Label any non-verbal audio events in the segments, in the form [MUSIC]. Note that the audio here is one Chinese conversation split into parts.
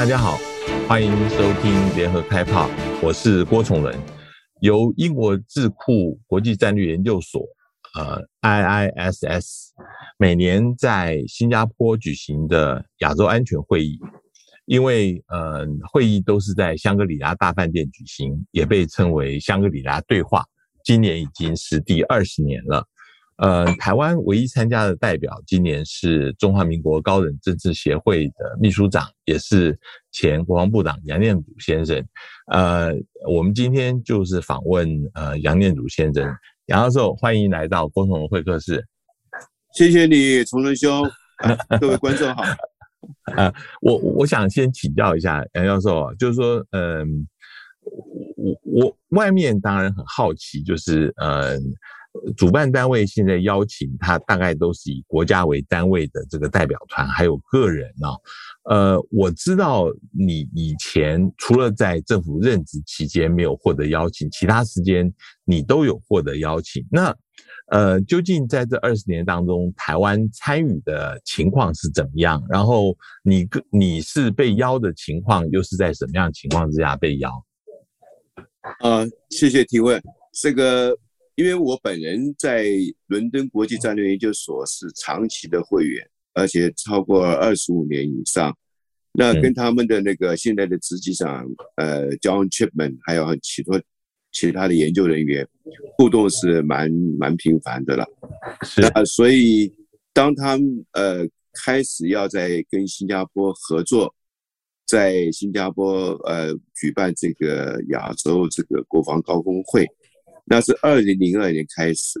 大家好，欢迎收听联合开炮，我是郭崇仁，由英国智库国际战略研究所，呃，IISS，每年在新加坡举行的亚洲安全会议，因为呃，会议都是在香格里拉大饭店举行，也被称为香格里拉对话，今年已经是第二十年了。呃，台湾唯一参加的代表今年是中华民国高等政治协会的秘书长，也是前国防部长杨念祖先生。呃，我们今天就是访问呃杨念祖先生，杨教授，欢迎来到郭崇仁会客室。谢谢你，崇仁兄，啊，各位观众好。[LAUGHS] 呃，我我想先请教一下杨教授，就是说，嗯，我我外面当然很好奇，就是嗯。主办单位现在邀请他，大概都是以国家为单位的这个代表团，还有个人呢。呃，我知道你以前除了在政府任职期间没有获得邀请，其他时间你都有获得邀请。那呃，究竟在这二十年当中，台湾参与的情况是怎么样？然后你个你是被邀的情况，又是在什么样情况之下被邀？呃，谢谢提问，这个。因为我本人在伦敦国际战略研究所是长期的会员，而且超过二十五年以上。那跟他们的那个现在的执级长，呃，John Chipman，还有许多其他的研究人员互动是蛮蛮频繁的了。是啊，所以当他们呃开始要在跟新加坡合作，在新加坡呃举办这个亚洲这个国防高峰会。那是二零零二年开始，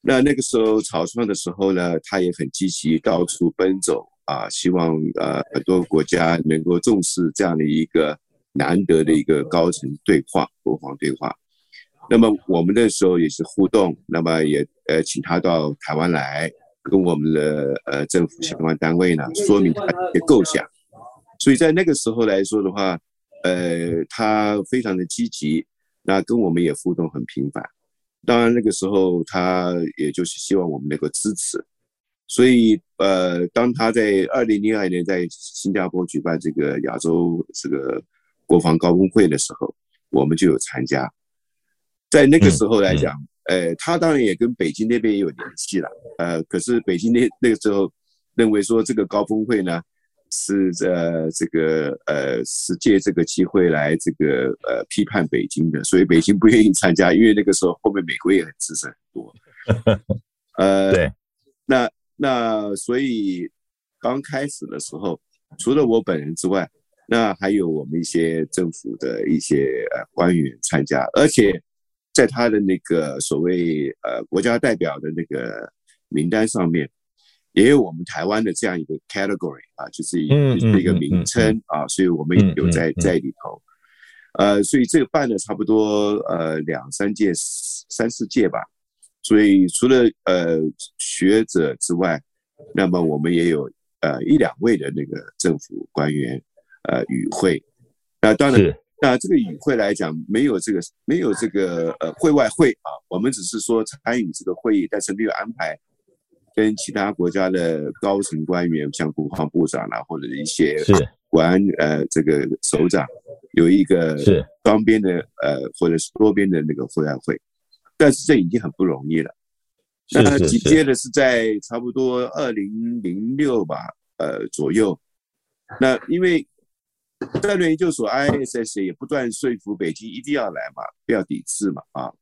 那那个时候草创的时候呢，他也很积极，到处奔走啊，希望呃很多国家能够重视这样的一个难得的一个高层对话，国防对话。那么我们那时候也是互动，那么也呃请他到台湾来，跟我们的呃政府相关单位呢说明他的构想。所以在那个时候来说的话，呃，他非常的积极。那跟我们也互动很频繁，当然那个时候他也就是希望我们能够支持，所以呃，当他在二零零二年在新加坡举办这个亚洲这个国防高峰会的时候，我们就有参加。在那个时候来讲，呃，他当然也跟北京那边也有联系了，呃，可是北京那那个时候认为说这个高峰会呢。是呃这个呃是借这个机会来这个呃批判北京的，所以北京不愿意参加，因为那个时候后面美国也很支持很多。[LAUGHS] 呃，对，那那所以刚开始的时候，除了我本人之外，那还有我们一些政府的一些呃官员参加，而且在他的那个所谓呃国家代表的那个名单上面。也有我们台湾的这样一个 category 啊，就是一一个名称啊，所以我们有在在里头，呃，所以这个办了差不多呃两三届、三四届吧。所以除了呃学者之外，那么我们也有呃一两位的那个政府官员呃与会。那当然，那这个与会来讲，没有这个没有这个呃会外会啊，我们只是说参与这个会议，但是没有安排。跟其他国家的高层官员，像国防部长啦，或者一些国安呃这个首长，有一个是。双边的呃或者是多边的那个会谈会，但是这已经很不容易了。那紧接着是在差不多二零零六吧，呃左右，那因为战略研究所 IISS 也不断说服北京一定要来嘛，不要抵制嘛啊，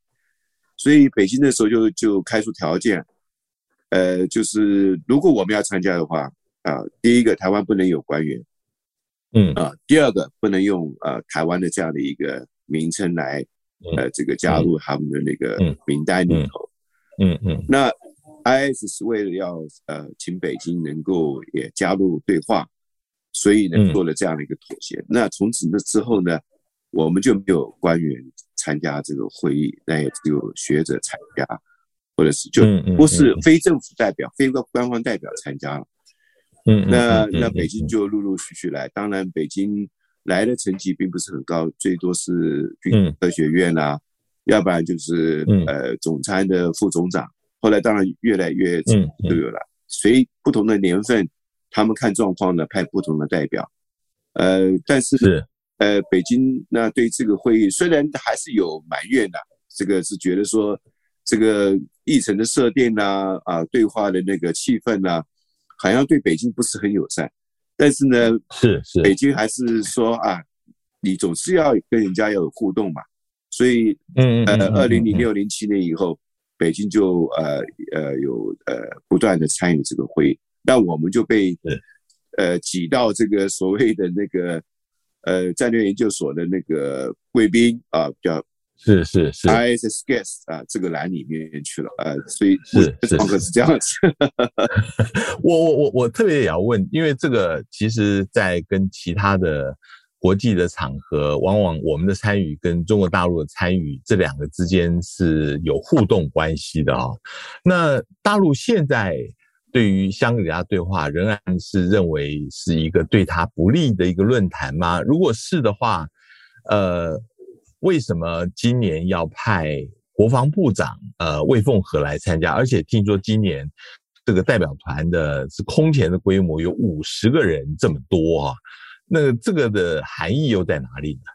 所以北京那时候就就开出条件。呃，就是如果我们要参加的话，啊、呃，第一个台湾不能有官员，嗯啊、呃，第二个不能用呃台湾的这样的一个名称来，呃，这个加入他们的那个名单里头，嗯嗯，嗯，嗯，那 IS 是为了要呃请北京能够也加入对话，所以呢做了这样的一个妥协。那从此那之后呢，我们就没有官员参加这个会议，那也只有学者参加。或者是就不是非政府代表、非官方代表参加了，嗯，那那北京就陆陆续续来。当然，北京来的成绩并不是很高，最多是军科学院啊，要不然就是呃总参的副总长。后来当然越来越都有了，随不同的年份，他们看状况呢，派不同的代表。呃，但是呃，北京那对这个会议虽然还是有埋怨的，这个是觉得说这个议程的设定啊啊，对话的那个气氛啊，好像对北京不是很友善。但是呢，是是，北京还是说啊，你总是要跟人家要有互动嘛。所以，嗯呃，二零零六零七年以后，北京就呃呃有呃不断的参与这个会议，那我们就被呃挤到这个所谓的那个呃战略研究所的那个贵宾啊，叫是是是 ISS guest 啊这个栏里面去了，啊，所以是是是这样子。[LAUGHS] 我我我我特别也要问，因为这个其实在跟其他的。国际的场合，往往我们的参与跟中国大陆的参与这两个之间是有互动关系的啊。那大陆现在对于香格里拉对话仍然是认为是一个对他不利的一个论坛吗？如果是的话，呃，为什么今年要派国防部长呃魏凤和来参加？而且听说今年这个代表团的是空前的规模，有五十个人这么多啊。那这个的含义又在哪里呢？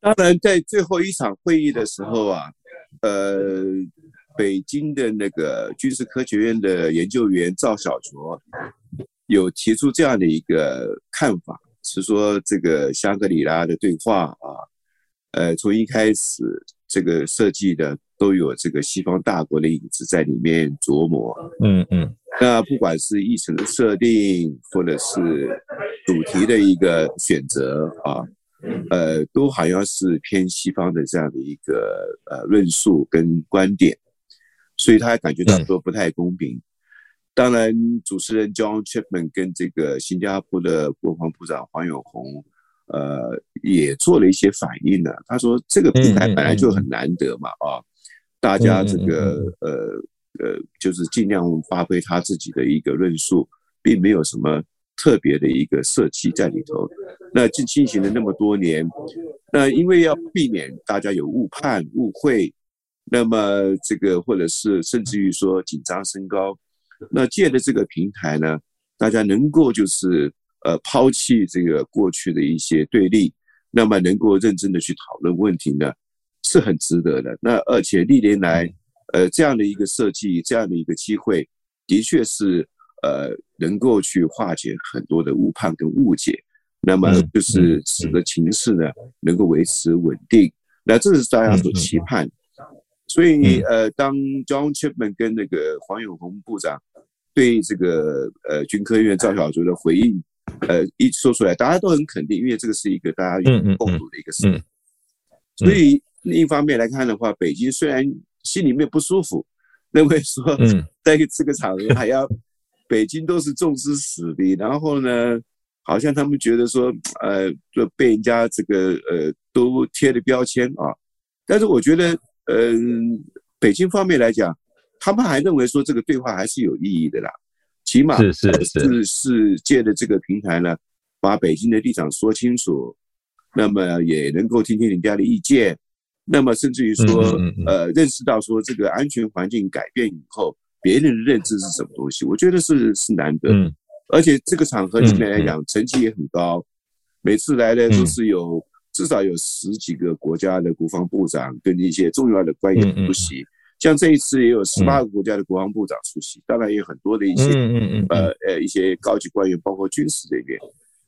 当然，在最后一场会议的时候啊，呃，北京的那个军事科学院的研究员赵小卓有提出这样的一个看法，是说这个香格里拉的对话啊，呃，从一开始这个设计的都有这个西方大国的影子在里面琢磨，嗯嗯。那不管是议程的设定，或者是主题的一个选择啊，呃，都好像是偏西方的这样的一个呃论述跟观点，所以他还感觉到说不太公平。当然，主持人 John Chapman 跟这个新加坡的国防部长黄永红，呃，也做了一些反应呢。他说，这个平台本来就很难得嘛，啊，大家这个呃。呃，就是尽量发挥他自己的一个论述，并没有什么特别的一个设计在里头。那进进行了那么多年，那因为要避免大家有误判、误会，那么这个或者是甚至于说紧张升高，那借着这个平台呢，大家能够就是呃抛弃这个过去的一些对立，那么能够认真的去讨论问题呢，是很值得的。那而且历年来。呃，这样的一个设计，这样的一个机会，的确是呃，能够去化解很多的误判跟误解，那么就是使得情势呢能够维持稳定，那这是大家所期盼。所以呃，当 John Chipman 跟那个黄永红部长对这个呃军科院赵小竹的回应，呃一说出来，大家都很肯定，因为这个是一个大家共同的一个事情。所以另一方面来看的话，北京虽然心里面不舒服，认为说 [LAUGHS] 在这个场合还要北京都是重视实力，然后呢，好像他们觉得说，呃，就被人家这个呃都贴的标签啊。但是我觉得，嗯、呃，北京方面来讲，他们还认为说这个对话还是有意义的啦，起码是是是是。借着这个平台呢，把北京的立场说清楚，那么也能够听听人家的意见。那么甚至于说，呃，认识到说这个安全环境改变以后，别人的认知是什么东西？我觉得是是难得，而且这个场合里面来讲，成绩也很高，每次来呢都是有至少有十几个国家的国防部长跟一些重要的官员出席，像这一次也有十八个国家的国防部长出席，当然也有很多的一些呃呃一些高级官员，包括军事这边，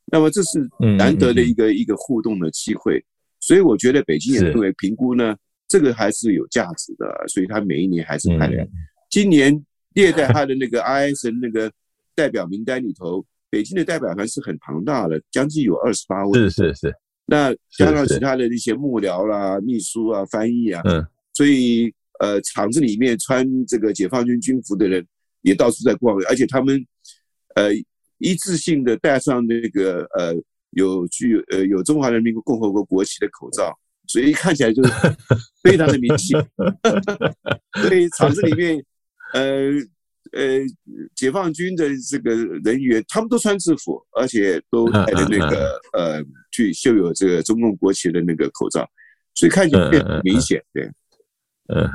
那么这是难得的一个一个互动的机会。所以我觉得北京也认为评估呢，这个还是有价值的，所以他每一年还是派人。今年列在他的那个 IS 那个代表名单里头，北京的代表团是很庞大的，将近有二十八位。是是是。那加上其他的一些幕僚啦、秘书啊、翻译啊，嗯，所以呃，厂子里面穿这个解放军军服的人也到处在逛，而且他们呃一致性的戴上那个呃。有具呃有中华人民共和国国旗的口罩，所以看起来就是 [LAUGHS] 非常的明显。[LAUGHS] 所以厂子里面，呃呃，解放军的这个人员，他们都穿制服，而且都戴着那个呃去绣有这个中共国旗的那个口罩，所以看起来很明显。对，[LAUGHS] 嗯，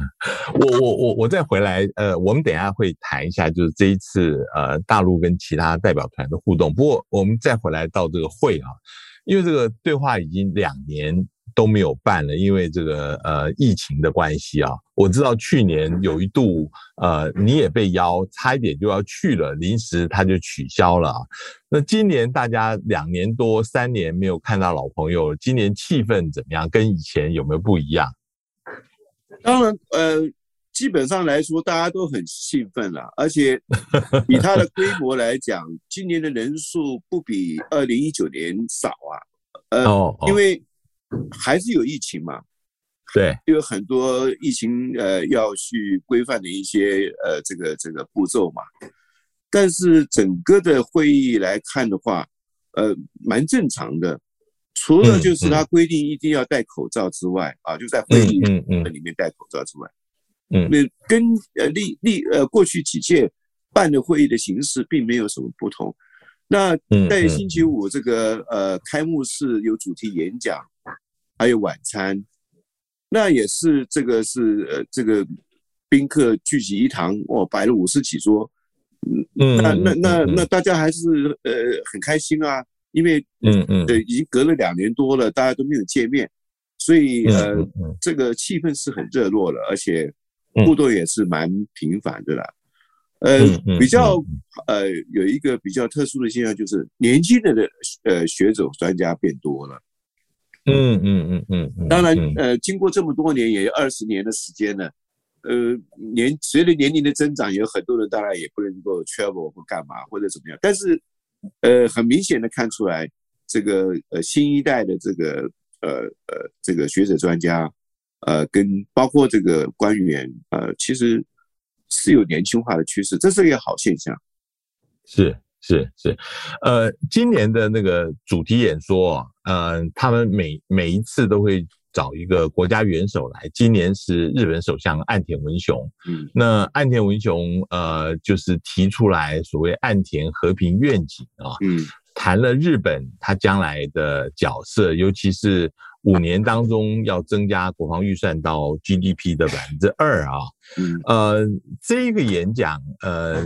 我我我我再回来，呃，我们等一下会谈一下，就是这一次呃大陆跟其他代表团的互动。不过我们再回来到这个会啊，因为这个对话已经两年都没有办了，因为这个呃疫情的关系啊。我知道去年有一度呃你也被邀，差一点就要去了，临时他就取消了。那今年大家两年多三年没有看到老朋友，今年气氛怎么样？跟以前有没有不一样？当然，呃，基本上来说，大家都很兴奋了，而且以它的规模来讲，今年的人数不比二零一九年少啊。呃，因为还是有疫情嘛，对，有很多疫情呃要去规范的一些呃这个这个步骤嘛。但是整个的会议来看的话，呃，蛮正常的。除了就是他规定一定要戴口罩之外，啊，就在会议里面戴口罩之外，嗯，那跟呃历历呃过去几届办的会议的形式并没有什么不同。那在星期五这个呃开幕式有主题演讲，还有晚餐，那也是这个是呃这个宾客聚集一堂，哦，摆了五十几桌，嗯，那那那那大家还是呃很开心啊。因为嗯嗯，对，已经隔了两年多了，大家都没有见面，所以呃，这个气氛是很热络的，而且互动也是蛮频繁的啦。呃，比较呃有一个比较特殊的现象，就是年轻人的呃学者专家变多了。嗯嗯嗯嗯，当然呃，经过这么多年，也有二十年的时间了，呃，年随着年龄的增长，有很多人当然也不能够 travel 或干嘛或者怎么样，但是。呃，很明显的看出来，这个呃新一代的这个呃呃这个学者专家，呃跟包括这个官员，呃其实是有年轻化的趋势，这是一个好现象。是是是，呃，今年的那个主题演说，呃，他们每每一次都会。找一个国家元首来，今年是日本首相岸田文雄。嗯，那岸田文雄呃，就是提出来所谓岸田和平愿景啊，嗯，谈了日本他将来的角色，尤其是五年当中要增加国防预算到 GDP 的百分之二啊，嗯，呃，这一个演讲，呃，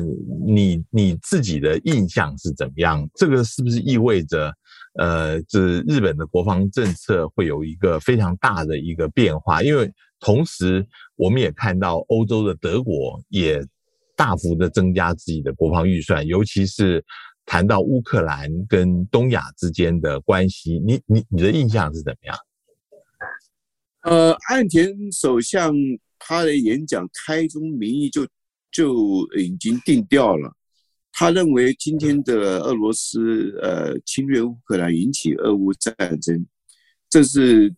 你你自己的印象是怎么样？这个是不是意味着？呃，这日本的国防政策会有一个非常大的一个变化，因为同时我们也看到欧洲的德国也大幅的增加自己的国防预算，尤其是谈到乌克兰跟东亚之间的关系，你你你的印象是怎么样？呃，岸田首相他的演讲开宗明义就就已经定调了。他认为今天的俄罗斯呃侵略乌克兰引起俄乌战争，这是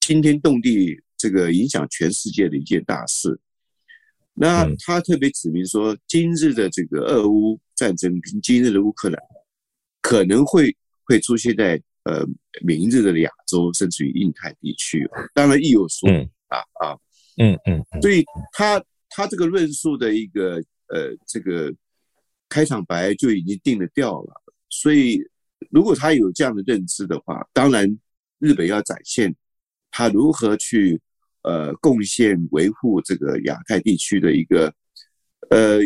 惊天动地，这个影响全世界的一件大事。那他特别指明说，今日的这个俄乌战争跟今日的乌克兰可能会会出现在呃明日的亚洲，甚至于印太地区。当然，亦有所指啊啊，嗯嗯，所以他他这个论述的一个呃这个。开场白就已经定了调了，所以如果他有这样的认知的话，当然日本要展现他如何去呃贡献维护这个亚太地区的一个呃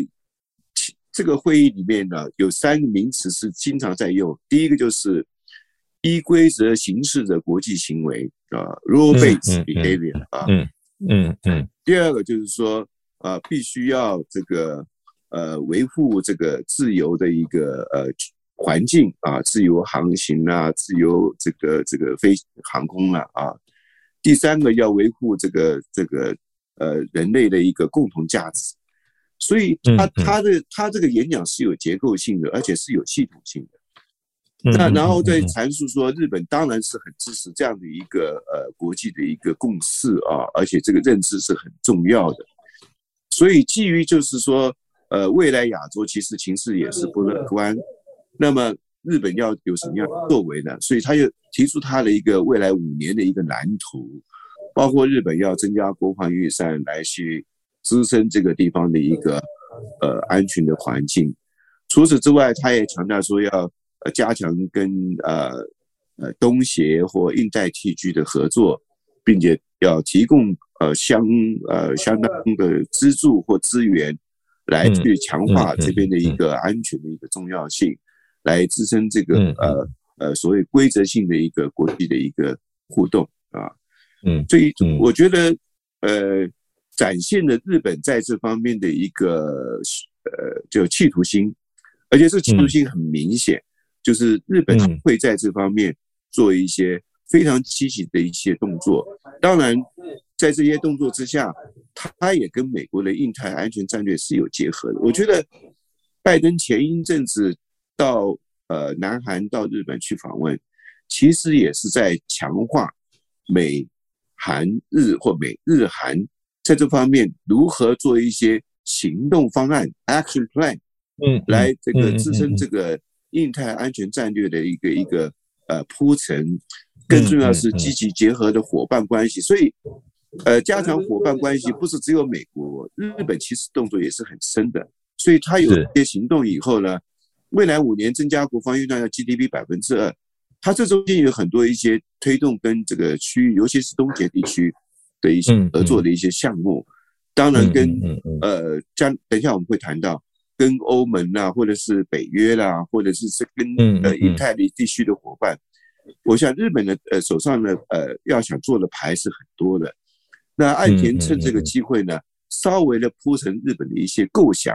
这个会议里面呢，有三个名词是经常在用，第一个就是依规则行事的国际行为啊，rule-based behavior 啊，嗯嗯嗯，第二个就是说啊，必须要这个。呃，维护这个自由的一个呃环境啊，自由航行啊，自由这个这个飞航空啊啊。第三个要维护这个这个呃人类的一个共同价值。所以他他的他这个演讲是有结构性的，而且是有系统性的。那然后再阐述说，日本当然是很支持这样的一个呃国际的一个共识啊，而且这个认知是很重要的。所以基于就是说。呃，未来亚洲其实情势也是不乐观，那么日本要有什么样的作为呢？所以他又提出他的一个未来五年的一个蓝图，包括日本要增加国防预算来去支撑这个地方的一个呃安全的环境。除此之外，他也强调说要呃加强跟呃呃东协或印太地区的合作，并且要提供呃相呃相当的资助或资源，来去强化这边的一个安全的一个重要性，来支撑这个呃呃所谓规则性的一个国际的一个互动啊，嗯，所以我觉得呃展现了日本在这方面的一个呃就企图心，而且这企图心很明显，就是日本会在这方面做一些。非常积极的一些动作，当然，在这些动作之下，它也跟美国的印太安全战略是有结合的。我觉得，拜登前一阵子到呃南韩到日本去访问，其实也是在强化美韩日或美日韩在这方面如何做一些行动方案 （action plan），嗯，来这个支撑这个印太安全战略的一个一个呃铺陈。更重要是积极结合的伙伴关系，所以，呃，加强伙伴关系不是只有美国，日本其实动作也是很深的。所以他有一些行动以后呢，未来五年增加国防预算要 GDP 百分之二，它这中间有很多一些推动跟这个区域，尤其是东协地区的一些合作的一些项目。当然跟呃，将等一下我们会谈到跟欧盟啊，或者是北约啦，或者是是跟呃印太的地区的伙伴。我想日本的呃手上呢呃要想做的牌是很多的，那岸田趁这个机会呢，稍微的铺陈日本的一些构想，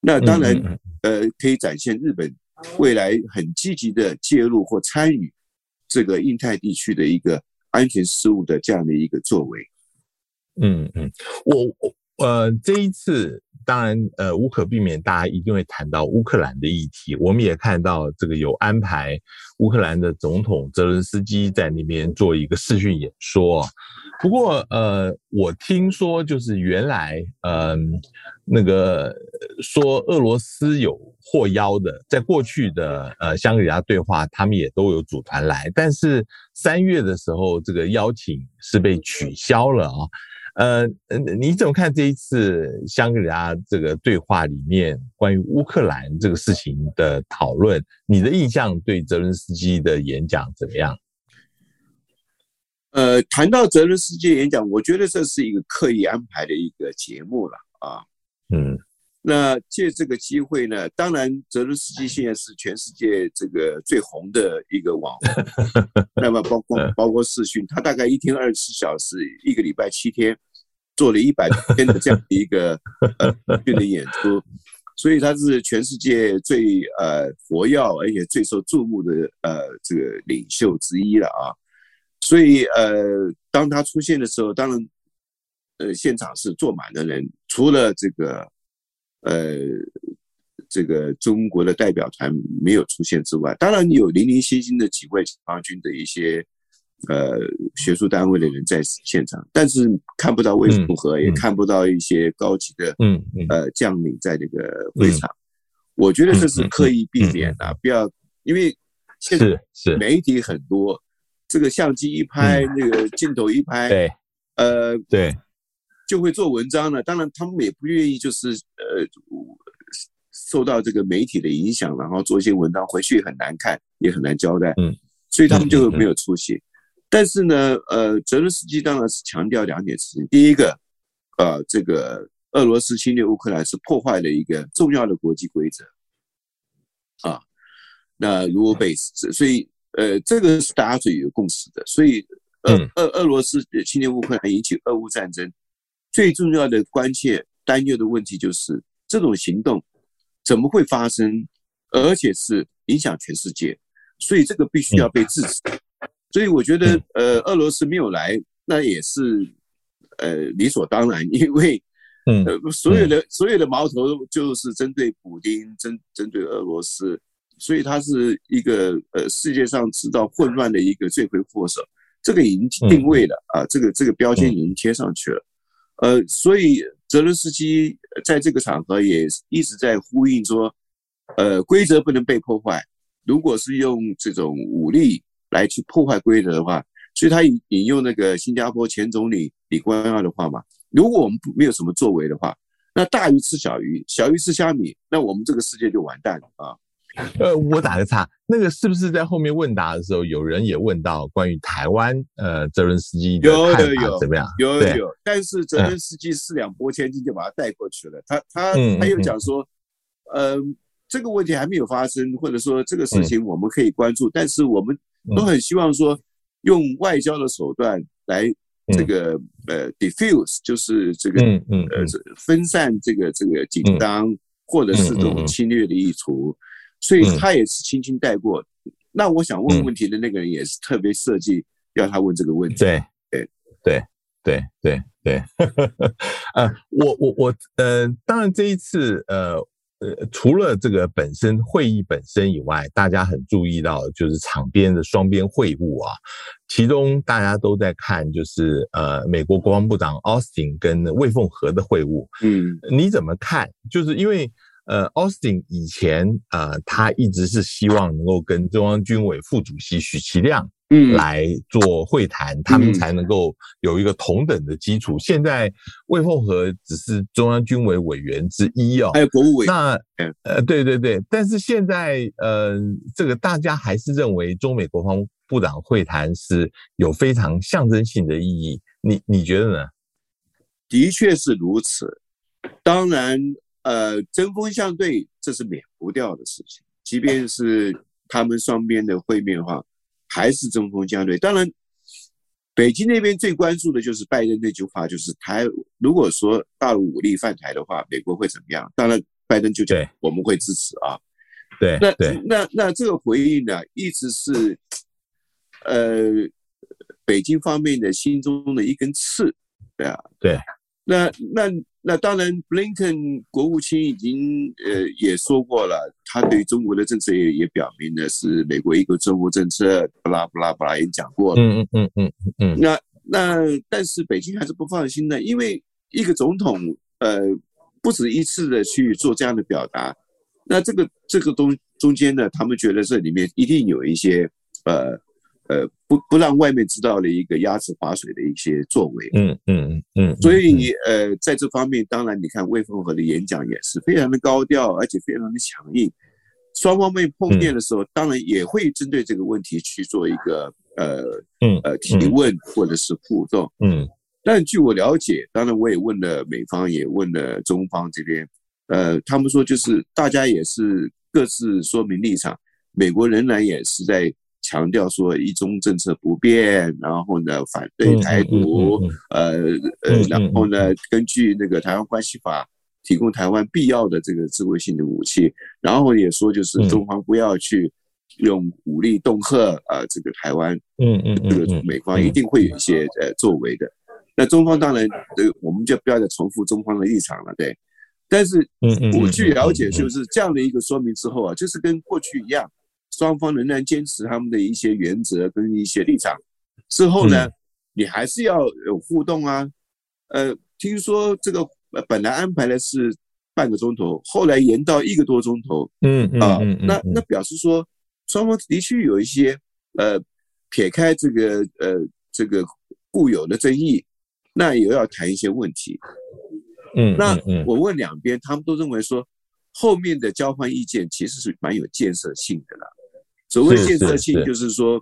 那当然呃可以展现日本未来很积极的介入或参与这个印太地区的一个安全事务的这样的一个作为。嗯嗯，我我呃这一次。当然，呃，无可避免，大家一定会谈到乌克兰的议题。我们也看到这个有安排乌克兰的总统泽伦斯基在那边做一个视讯演说。不过，呃，我听说就是原来，嗯、那个说俄罗斯有获邀的，在过去的呃香格里拉对话，他们也都有组团来，但是三月的时候，这个邀请是被取消了啊。呃，你怎么看这一次香格里拉这个对话里面关于乌克兰这个事情的讨论？你的印象对泽伦斯基的演讲怎么样？呃，谈到泽伦斯基的演讲，我觉得这是一个刻意安排的一个节目了啊。嗯，那借这个机会呢，当然泽伦斯基现在是全世界这个最红的一个网红，[LAUGHS] 那么包括包括视讯，他大概一天二十四小时，一个礼拜七天。做了一百天的这样的一个呃的演出，所以他是全世界最呃活跃而且最受注目的呃这个领袖之一了啊。所以呃当他出现的时候，当然呃现场是坐满的人，除了这个呃这个中国的代表团没有出现之外，当然有零零星星的几位解放军的一些。呃，学术单位的人在现场，但是看不到卫戍和，也看不到一些高级的嗯呃将领在这个会场。我觉得这是刻意避免的，不要因为现在媒体很多，这个相机一拍，那个镜头一拍，对，呃，对，就会做文章了。当然，他们也不愿意就是呃受到这个媒体的影响，然后做一些文章回去很难看，也很难交代。嗯，所以他们就没有出席。但是呢，呃，泽伦斯基当然是强调两点事情。第一个，呃，这个俄罗斯侵略乌克兰是破坏了一个重要的国际规则，啊，那如果被所以，呃，这个是大家最有共识的。所以，呃俄俄罗斯侵略乌克兰引起俄乌战争，最重要的关切担忧的问题就是这种行动怎么会发生，而且是影响全世界，所以这个必须要被制止。所以我觉得，呃，俄罗斯没有来，那也是，呃，理所当然，因为，呃，所有的所有的矛头就是针对普丁，针针对俄罗斯，所以他是一个呃世界上制造混乱的一个罪魁祸首，这个已经定位了啊，这个这个标签已经贴上去了，呃，所以泽伦斯基在这个场合也一直在呼应说，呃，规则不能被破坏，如果是用这种武力。来去破坏规则的话，所以他引引用那个新加坡前总理李光耀的话嘛，如果我们没有什么作为的话，那大鱼吃小鱼，小鱼吃虾米，那我们这个世界就完蛋了啊！[LAUGHS] 呃，我打个岔，那个是不是在后面问答的时候，有人也问到关于台湾呃泽伦斯基的看法怎么样？有？有有，有，但是泽伦斯基四两拨千斤就把他带过去了。他他他又讲说，呃，这个问题还没有发生，或者说这个事情我们可以关注，但是我们都很希望说用外交的手段来这个呃 diffuse，就是这个呃分散这个这个紧张或者是这种侵略的意图。所以他也是轻轻带过，嗯，那我想问问题的那个人也是特别设计要他问这个问题。对对对对对对，[LAUGHS] 呃，我我我呃，当然这一次呃呃，除了这个本身会议本身以外，大家很注意到就是场边的双边会晤啊，其中大家都在看就是呃，美国国防部长奥斯汀跟魏凤和的会晤。嗯，你怎么看？就是因为。呃，Austin 以前呃，他一直是希望能够跟中央军委副主席许其亮嗯来做会谈，嗯，他们才能够有一个同等的基础。嗯，现在魏凤和只是中央军委委员之一哦，还有国务委。那呃，对对对，但是现在呃，这个大家还是认为中美国防部长会谈是有非常象征性的意义。你你觉得呢？的确是如此，当然。呃，针锋相对，这是免不掉的事情。即便是他们双边的会面的话，还是针锋相对。当然，北京那边最关注的就是拜登那句话，就是台如果说大陆武力犯台的话，美国会怎么样？当然，拜登就讲我们会支持啊。对，那那那这个回应呢，一直是呃北京方面的心中的一根刺，对啊，对。那那那当然，布林肯国务卿已经呃也说过了，他对中国的政策也也表明的是美国一个中国政策，不拉不拉不拉也讲过了。嗯嗯嗯嗯嗯。那那但是北京还是不放心的，因为一个总统呃不止一次的去做这样的表达，那这个这个东中间呢，他们觉得这里面一定有一些呃。呃，不不让外面知道的一个鸭子划水的一些作为，嗯嗯嗯，所以呃，在这方面，当然你看魏凤和的演讲也是非常的高调，而且非常的强硬。双方面碰面的时候，当然也会针对这个问题去做一个呃嗯呃提问或者是互动，嗯。但据我了解，当然我也问了美方，也问了中方这边，呃，他们说就是大家也是各自说明立场，美国仍然也是在。强调说一中政策不变，然后呢反对台独，呃呃，然后呢根据那个台湾关系法提供台湾必要的这个自卫性的武器，然后也说就是中方不要去用武力恫吓呃这个台湾，嗯嗯，这个美方一定会有一些呃作为的。那中方当然，呃我们就不要再重复中方的立场了，对。但是我据了解，就是这样的一个说明之后啊，就是跟过去一样。双方仍然坚持他们的一些原则跟一些立场，之后呢，你还是要有互动啊。呃，听说这个本来安排的是半个钟头，后来延到一个多钟头。嗯啊，那那表示说双方的确有一些呃，撇开这个呃这个固有的争议，那也要谈一些问题。嗯，那我问两边，他们都认为说后面的交换意见其实是蛮有建设性的了。所谓建设性，就是说，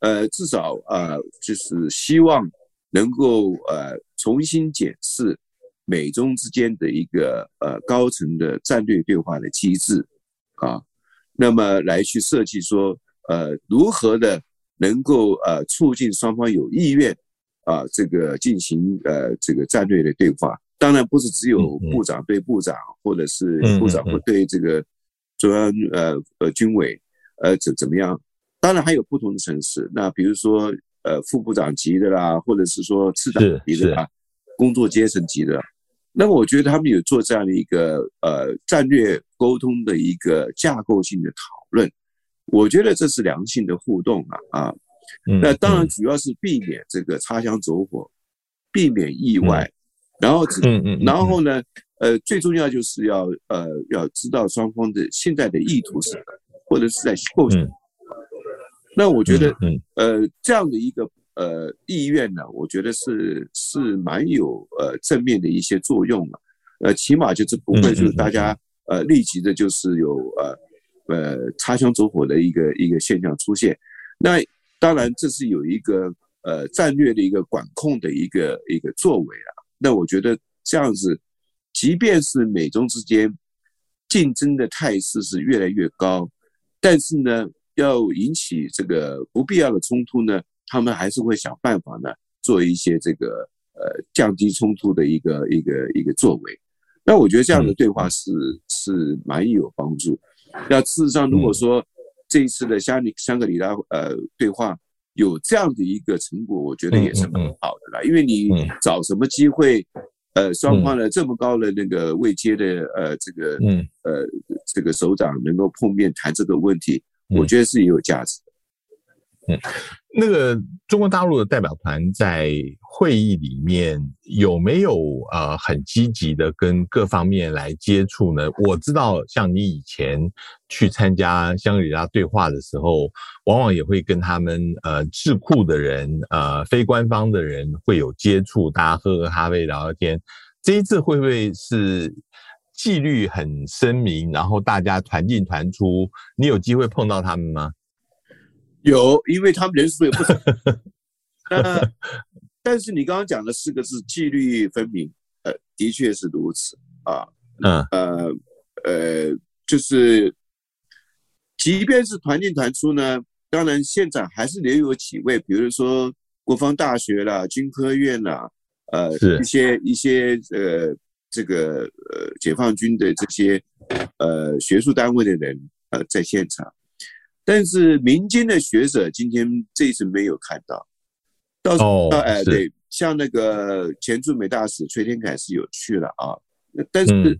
呃，至少呃，就是希望能够呃重新检视美中之间的一个呃高层的战略对话的机制啊，那么来去设计说呃如何的能够呃促进双方有意愿啊这个进行呃这个战略的对话，当然不是只有部长对部长，或者是部长会对这个中央呃呃军委。呃，怎怎么样？当然还有不同的城市。那比如说，呃，副部长级的啦，或者是说次长级的啦，工作阶层级的。那么我觉得他们有做这样的一个呃战略沟通的一个架构性的讨论。我觉得这是良性的互动啊啊。那当然主要是避免这个擦枪走火，避免意外。然后嗯嗯，然后呢，呃，最重要就是要呃要知道双方的现在的意图是什么。或者是在构想，那我觉得，呃，这样的一个呃意愿呢，我觉得是是蛮有呃正面的一些作用了，呃，起码就是不会就是大家呃立即的，就是有呃呃擦枪走火的一个一个现象出现。那当然这是有一个呃战略的一个管控的一个一个作为啊。那我觉得这样子，即便是美中之间竞争的态势是越来越高，但是呢，要引起这个不必要的冲突呢，他们还是会想办法呢，做一些这个呃降低冲突的一个一个一个作为。那我觉得这样的对话是是蛮有帮助。那事实上，如果说这一次的香香格里拉呃对话有这样的一个成果，我觉得也是蛮好的啦。因为你找什么机会，呃，双方呢这么高的那个位阶的呃这个呃这个首长能够碰面谈这个问题，我觉得是也有价值。的。嗯，那个中国大陆的代表团在会议里面有没有呃很积极的跟各方面来接触呢？我知道，像你以前去参加香格里拉对话的时候，往往也会跟他们呃智库的人呃非官方的人会有接触，大家喝个咖啡聊聊天。这一次会不会是纪律很深明，然后大家团进团出？你有机会碰到他们吗？有，因为他们人数也不少。[LAUGHS] 那但是你刚刚讲的四个字“纪律分明”，呃，的确是如此啊。嗯呃呃，就是，即便是团进团出呢，当然现场还是留有几位，比如说国防大学啦、军科院啦，呃，一些一些呃这个呃解放军的这些呃学术单位的人呃在现场。但是民间的学者今天这一次没有看到，到时候哎对，像那个前驻美大使崔天凯是有去了啊，但是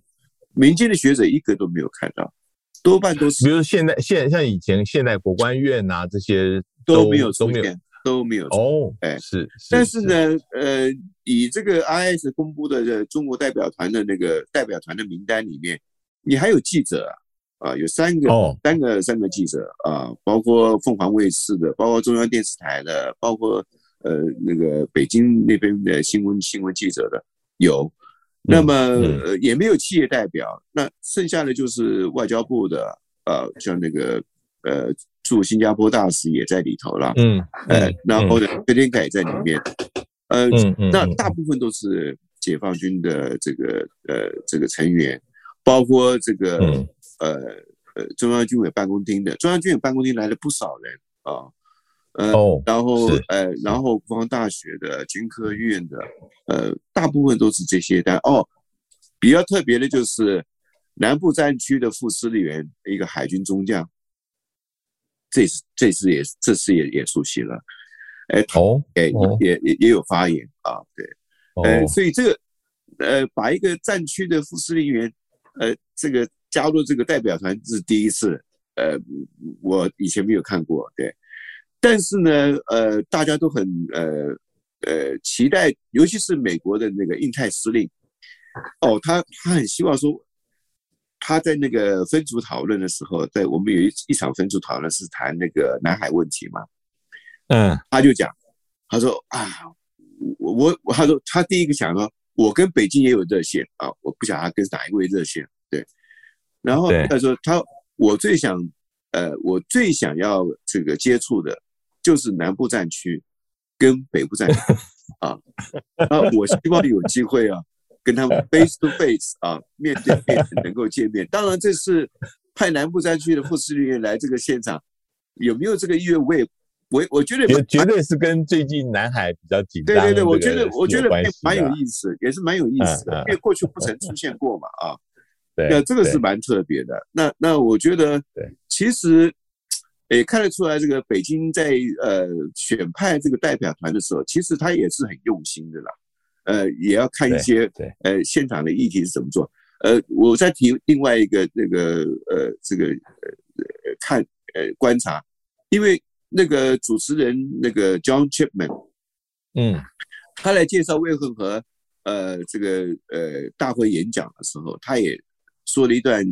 民间的学者一个都没有看到，多半都是，比如现在现像以前现代国关院呐这些都没有出现，都没有哦，哎。是，但是呢呃以这个 IS 公布的中国代表团的那个代表团的名单里面，你还有记者啊。啊，有三个、oh. 三个、三个记者啊，包括凤凰卫视的，包括中央电视台的，包括呃那个北京那边的新闻新闻记者的有，那么、嗯呃、也没有企业代表，那剩下的就是外交部的，呃，像那个呃驻新加坡大使也在里头了，嗯，呃，然后呢，贝天凯也在里面，呃，那大部分都是解放军的这个呃这个成员，包括这个。嗯呃呃，中央军委办公厅的中央军委办公厅来了不少人啊，呃，哦、然后呃，然后国防大学的、军科院的，呃，大部分都是这些。但哦，比较特别的就是南部战区的副司令员，一个海军中将，这次这次也这次也也出席了，哎，头哎也也也有发言啊，对，呃，所以这个呃，把一个战区的副司令员，呃，这个。加入这个代表团是第一次，呃，我以前没有看过，对，但是呢，呃，大家都很呃呃期待，尤其是美国的那个印太司令，哦，他他很希望说，他在那个分组讨论的时候，在我们有一一场分组讨论是谈那个南海问题嘛，嗯，他就讲，他说啊，我我他说他第一个想到，我跟北京也有热线啊，我不晓得他跟哪一位热线，对。然后他说：“他我最想，呃，我最想要这个接触的，就是南部战区跟北部战区 [LAUGHS] 啊。啊，我希望有机会啊，跟他们 face to face 啊，面对面 [LAUGHS] 能够见面。当然，这是派南部战区的副司令员来这个现场，有没有这个意愿？我也我我觉得也绝对是跟最近南海比较紧张。对对对，我觉得我觉得蛮有意思，也是蛮有意思的，因为过去不曾出现过嘛啊。”那这个是蛮特别的。那那我觉得，其实也看得出来，这个北京在呃选派这个代表团的时候，其实他也是很用心的啦。呃，也要看一些呃现场的议题是怎么做。呃，我再提另外一个那个呃这个呃看呃观察，因为那个主持人那个 John Chipman，嗯，他来介绍魏恒和呃这个呃大会演讲的时候，他也。说了一段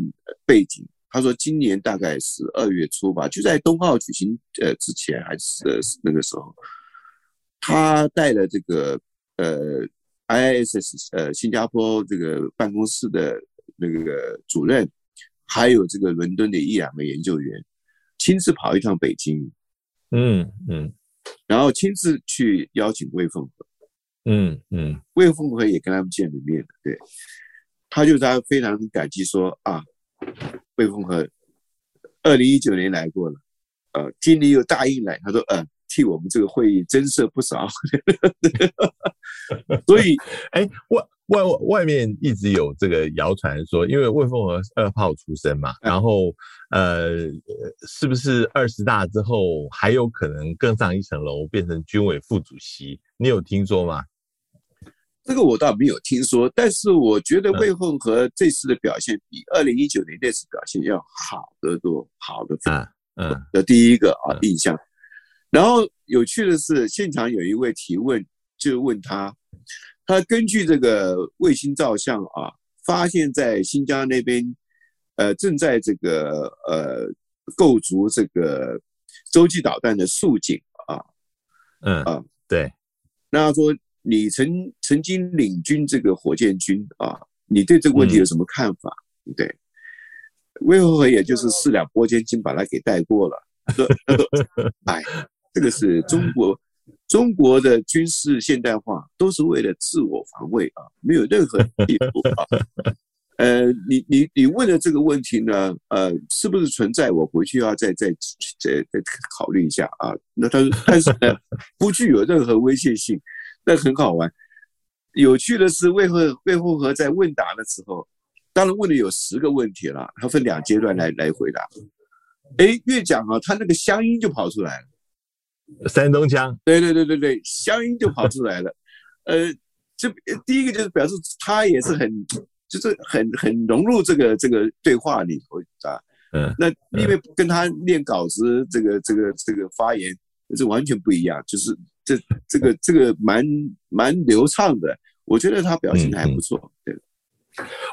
背景，他说今年大概是二月初吧，就在冬奥举行呃之前还是那个时候，他带了这个呃 IISS 呃新加坡这个办公室的那个主任，还有这个伦敦的一两个研究员，亲自跑一趟北京，嗯嗯，然后亲自去邀请魏凤和，嗯嗯，魏凤和也跟他们见了面，对，他就他非常感激说啊，魏凤和二零一九年来过了，呃，今年又答应来，他说呃。替我们这个会议增色不少，[LAUGHS] 所以，哎，外外外面一直有这个谣传说，因为魏凤和二炮出身嘛，然后呃，是不是二十大之后还有可能更上一层楼，变成军委副主席？你有听说吗？这个我倒没有听说，但是我觉得魏凤和这次的表现比二零一九年那次表现要好得多，好得多。嗯，的第一个啊印象。然后有趣的是，现场有一位提问，就问他，他根据这个卫星照相啊，发现在新疆那边，呃，正在这个呃构筑这个洲际导弹的竖井啊，嗯啊，对。那他说你曾曾经领军这个火箭军啊，你对这个问题有什么看法？嗯、对，魏凤和也就是四两拨千斤把他给带过了，[LAUGHS] 哎。这个是中国，中国的军事现代化都是为了自我防卫啊，没有任何意图啊。[LAUGHS] 呃，你你你问的这个问题呢，呃，是不是存在？我回去要再再再再考虑一下啊。那他但是呢，[LAUGHS] 不具有任何威胁性，那很好玩。有趣的是，魏凤魏凤和在问答的时候，当然问了有十个问题了，他分两阶段来来回答。哎，越讲啊，他那个乡音就跑出来了。山东腔，对对对对对，乡音就跑出来了。呃，这第一个就是表示他也是很，就是很很融入这个这个对话里头啊。嗯，那因为跟他念稿子这个这个这个发言是完全不一样，就是这这个这个蛮蛮流畅的。我觉得他表现还不错。对，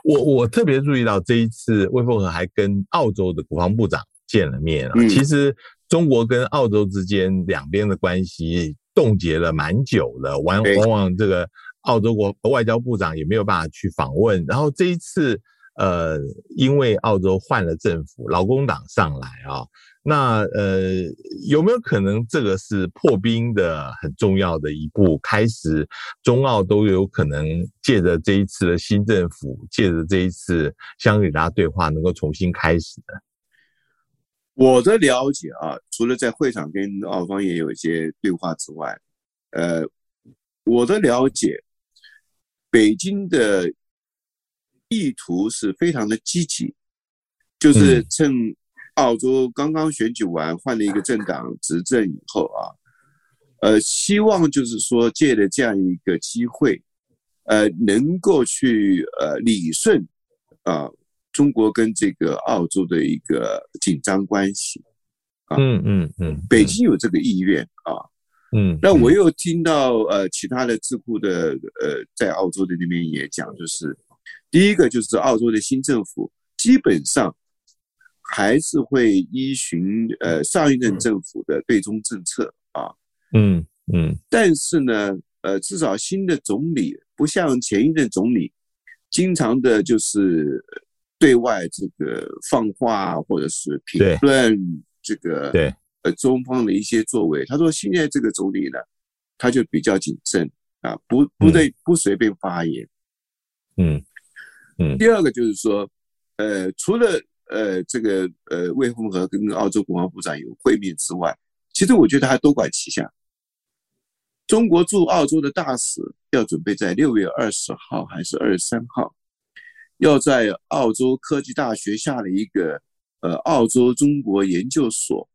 我我特别注意到这一次魏凤和还跟澳洲的国防部长见了面啊。其实。中国跟澳洲之间两边的关系冻结了蛮久了，往往往这个澳洲国外交部长也没有办法去访问。然后这一次，呃，因为澳洲换了政府，劳工党上来啊，那呃，有没有可能这个是破冰的很重要的一步？开始中澳都有可能借着这一次的新政府，借着这一次香格里拉对话，能够重新开始的。我的了解啊，除了在会场跟澳方也有一些对话之外，呃，我的了解，北京的意图是非常的积极，就是趁澳洲刚刚选举完，换了一个政党执政以后啊，呃，希望就是说借着这样一个机会，呃，能够去呃理顺啊。中国跟这个澳洲的一个紧张关系，啊，嗯嗯嗯，北京有这个意愿啊，嗯，那我又听到呃其他的智库的呃在澳洲的那边也讲，就是第一个就是澳洲的新政府基本上还是会依循呃上一任政府的对中政策啊，嗯嗯，但是呢，呃至少新的总理不像前一任总理经常的就是。对外这个放话或者是评论这个对。呃中方的一些作为，他说现在这个总理呢，他就比较谨慎啊，不不对不随便发言。嗯。嗯。第二个就是说，呃，除了呃这个呃魏凤和跟澳洲国防部长有会面之外，其实我觉得还多管齐下。中国驻澳洲的大使要准备在六月二十号还是二十三号？要在澳洲科技大学下的一个呃澳洲中国研究所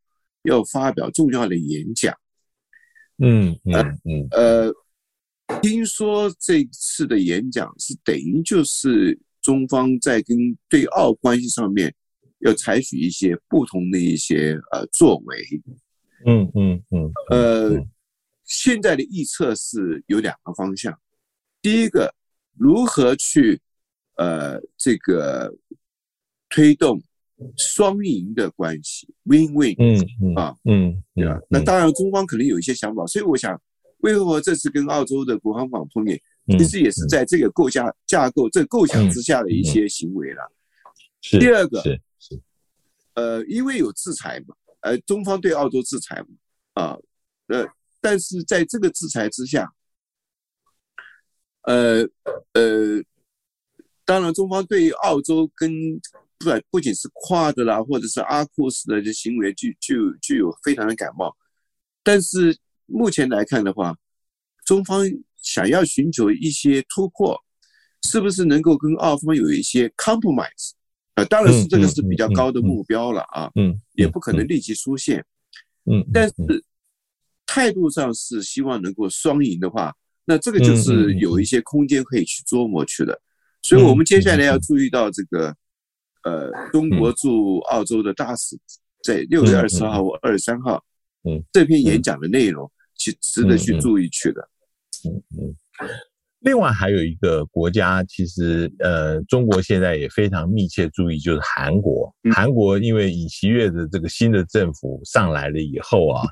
要发表重要的演讲，嗯嗯嗯呃，听说这次的演讲是等于就是中方在跟对澳关系上面要采取一些不同的一些呃作为，嗯嗯嗯呃，现在的预测是有两个方向，第一个如何去。呃，这个推动双赢的关系，win-win，嗯嗯啊，嗯，对吧？那当然，中方可能有一些想法，所以我想，魏凤和这次跟澳洲的国防部长碰面，其实也是在这个构架架构、这个构想之下的一些行为了。是第二个，呃，因为有制裁嘛，呃，中方对澳洲制裁嘛，啊，呃，但是在这个制裁之下，呃呃，当然中方对于澳洲跟不不仅是跨的啦，或者是阿库斯的这行为具具具有非常的感冒，但是目前来看的话，中方想要寻求一些突破，是不是能够跟澳方有一些 compromise？啊，当然是这个是比较高的目标了啊，嗯，也不可能立即出现，嗯，但是态度上是希望能够双赢的话，那这个就是有一些空间可以去琢磨去的，所以我们接下来要注意到这个，呃，中国驻澳洲的大使在六月二十号或二十三号，嗯，这篇演。讲的内容，其值得去注意去的，嗯嗯。另外还有一个国家，其实呃，中国现在也非常密切注意，就是韩国。韩国因为尹锡悦的这个新的政府上来了以后啊，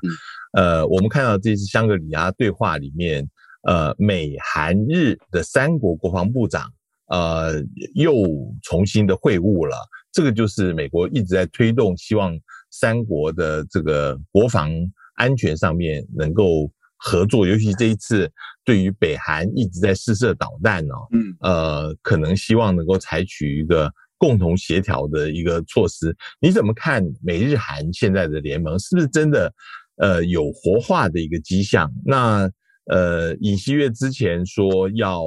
呃，我们看到这次香格里拉对话里面，呃，美韩日的三国国防部长呃又重新的会晤了。这个就是美国一直在推动，希望三国的这个国防安全上面能够。合作，尤其这一次对于北韩一直在试射导弹哦，嗯，呃，可能希望能够采取一个共同协调的一个措施。你怎么看美日韩现在的联盟是不是真的呃有活化的一个迹象？那呃，尹锡悦之前说要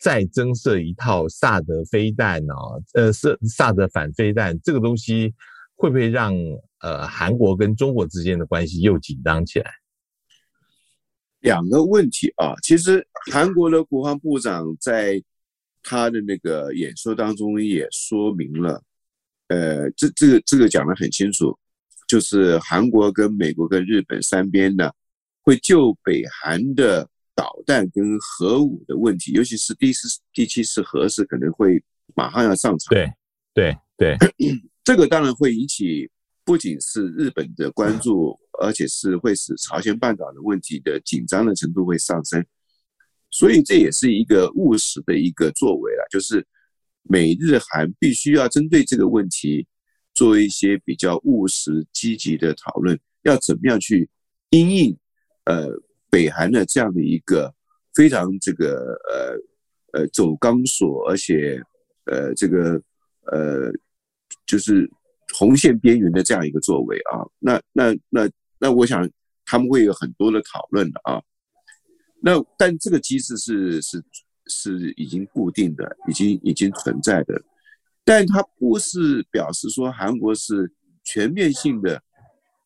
再增设一套萨德飞弹啊，呃，萨萨德反飞弹这个东西会不会让呃韩国跟中国之间的关系又紧张起来？两个问题啊，其实韩国的国防部长在他的那个演说当中也说明了，呃，这这个这个讲得很清楚，就是韩国跟美国跟日本三边呢，会就北韩的导弹跟核武的问题，尤其是第四、第七次核试可能会马上要上场。对对对，这个当然会引起不仅是日本的关注。而且是会使朝鲜半岛的问题的紧张的程度会上升，所以这也是一个务实的一个作为了，就是美日韩必须要针对这个问题做一些比较务实积极的讨论，要怎么样去因应呃北韩的这样的一个非常这个呃呃走钢索，而且呃这个呃就是红线边缘的这样一个作为啊，那那那。那我想他们会有很多的讨论的啊。那但这个机制是是是已经固定的，已经已经存在的，但它不是表示说韩国是全面性的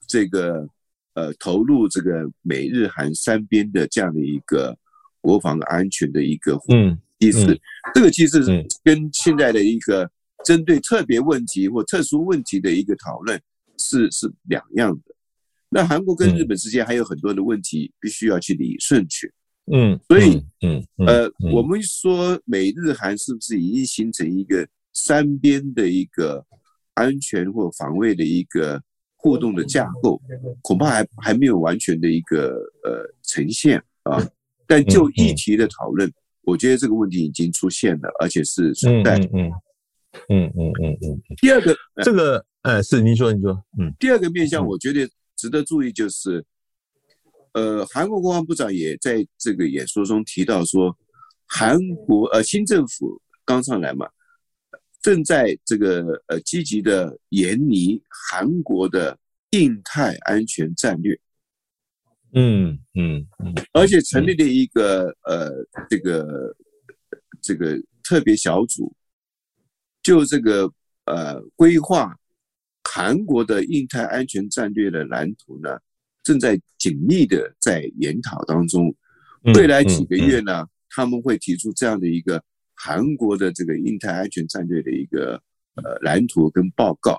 这个呃投入这个美日韩三边的这样的一个国防安全的一个嗯机制。这个机制是跟现在的一个针对特别问题或特殊问题的一个讨论是是两样的。那韩国跟日本之间还有很多的问题必须要去理顺去，嗯，所以，嗯，呃，我们说美日韩是不是已经形成一个三边的一个安全或防卫的一个互动的架构？恐怕还还没有完全的一个呃呈现啊。但就议题的讨论，我觉得这个问题已经出现了，而且是存在。嗯嗯嗯嗯嗯嗯。第二个，这个，呃，是您说，您说，嗯，第二个面向，我觉得。值得注意就是，呃，韩国国防部长也在这个演说中提到说，韩国呃新政府刚上来嘛，正在这个呃积极的研拟韩国的印太安全战略，嗯嗯嗯，而且成立了一个呃这个这个特别小组，就这个呃规划。韩国的印太安全战略的蓝图呢，正在紧密的在研讨当中。未来几个月呢，他们会提出这样的一个韩国的这个印太安全战略的一个呃蓝图跟报告。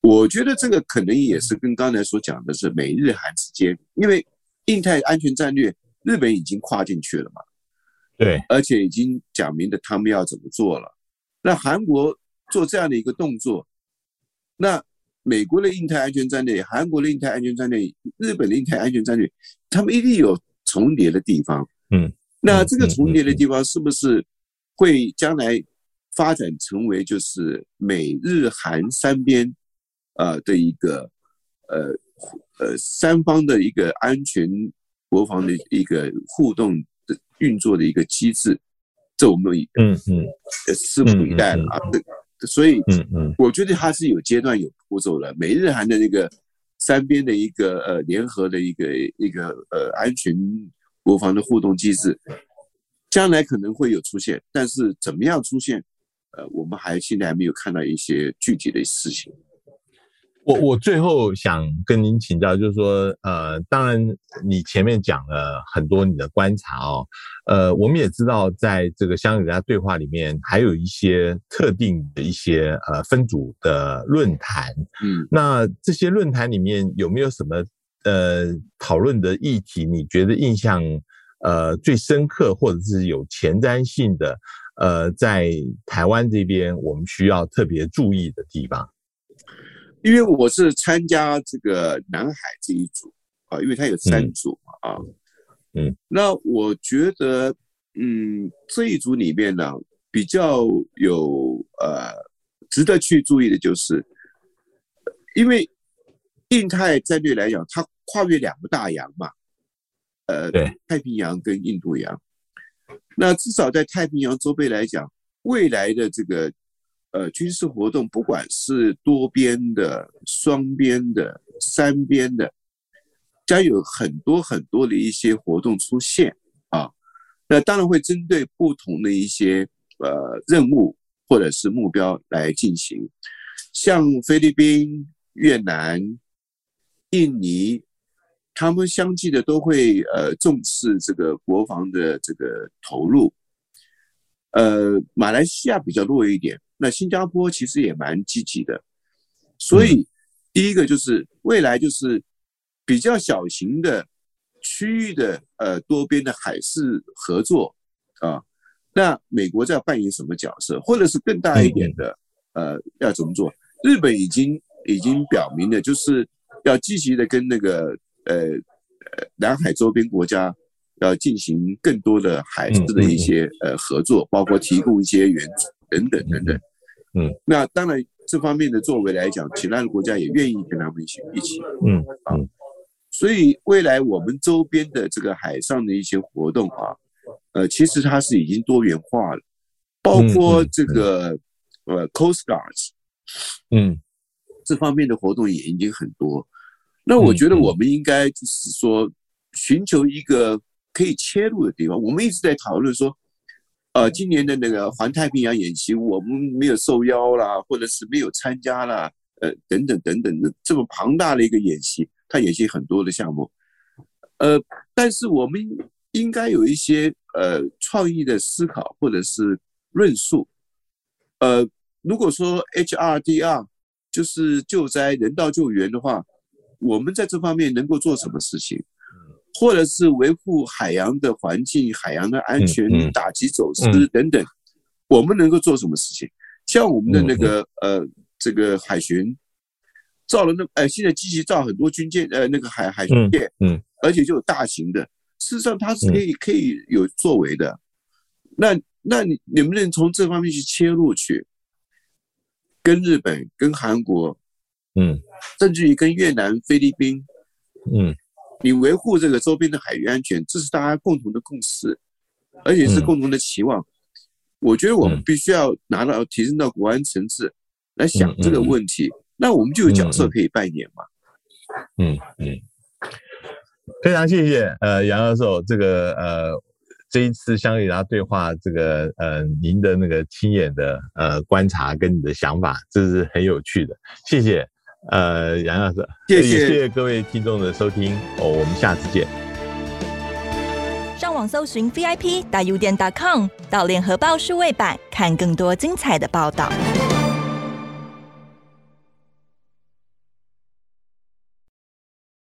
我觉得这个可能也是跟刚才所讲的是美日韩之间，因为印太安全战略日本已经跨进去了嘛，对，而且已经讲明了他们要怎么做了。那韩国做这样的一个动作。那美国的印太安全战略、韩国的印太安全战略、日本的印太安全战略，他们一定有重叠的地方。嗯，那这个重叠的地方是不是会将来发展成为就是美日韩三边呃的一个呃呃三方的一个安全国防的一个互动的运作的一个机制，这我们嗯嗯拭目以待了啊。所以嗯嗯，我觉得它是有阶段有步骤的。美日韩的那个三边的一个呃联合的一个一个呃安全国防的互动机制，将来可能会有出现，但是怎么样出现？呃，我们还现在还没有看到一些具体的事情。我我最后想跟您请教，就是说，呃，当然你前面讲了很多你的观察哦，呃，我们也知道，在这个香格里拉对话里面，还有一些特定的一些呃分组的论坛，嗯，那这些论坛里面有没有什么呃讨论的议题？你觉得印象呃最深刻，或者是有前瞻性的？呃，在台湾这边，我们需要特别注意的地方，因为我是参加这个南海这一组啊，因为它有三组嘛啊，嗯，那我觉得，嗯，这一组里面呢，比较有呃值得去注意的就是，因为印太战略来讲，它跨越两个大洋嘛，呃，对，太平洋跟印度洋。那至少在太平洋周边来讲，未来的这个呃军事活动，不管是多边的、双边的、三边的，将有很多很多的一些活动出现啊。那当然会针对不同的一些呃任务或者是目标来进行，像菲律宾、越南、印尼。他们相继的都会呃重视这个国防的这个投入，呃，马来西亚比较弱一点，那新加坡其实也蛮积极的，所以第一个就是未来就是比较小型的区域的呃多边的海事合作啊，那美国在扮演什么角色，或者是更大一点的呃要怎么做？日本已经已经表明了，就是要积极的跟那个。呃呃，南海周边国家要进行更多的海事的一些呃合作，包括提供一些援助等等等等。嗯，那当然这方面的作为来讲，其他的国家也愿意跟他们一起一起。嗯啊，所以未来我们周边的这个海上的一些活动啊，呃，其实它是已经多元化了，包括这个呃 Coast Guards，嗯，这方面的活动也已经很多。那我觉得我们应该就是说，寻求一个可以切入的地方。我们一直在讨论说，呃，今年的那个环太平洋演习，我们没有受邀啦，或者是没有参加啦，呃，等等等等的这么庞大的一个演习，它演习很多的项目，呃，但是我们应该有一些呃创意的思考或者是论述。呃，如果说 HRDR 就是救灾人道救援的话。我们在这方面能够做什么事情，或者是维护海洋的环境、海洋的安全、打击走私等等，我们能够做什么事情？像我们的那个呃，这个海巡造了那呃，现在积极造很多军舰呃，那个海海巡舰，嗯，而且就有大型的，事实上它是可以可以有作为的。那那你能不能从这方面去切入去，跟日本、跟韩国？嗯，甚至于跟越南、菲律宾，嗯，你维护这个周边的海域安全，这是大家共同的共识，而且是共同的期望。我觉得我们必须要拿到提升到国安层次来想这个问题，那我们就有角色可以扮演嘛。嗯嗯，非常谢谢呃杨教授这个呃这一次香格里拉对话这个呃您的那个亲眼的呃观察跟你的想法，这是很有趣的，谢谢。呃，杨老师，谢谢谢谢各位听众的收听哦，我们下次见。上网搜寻 VIP 大 U 点 .com，到联合报数位版看更多精彩的报道。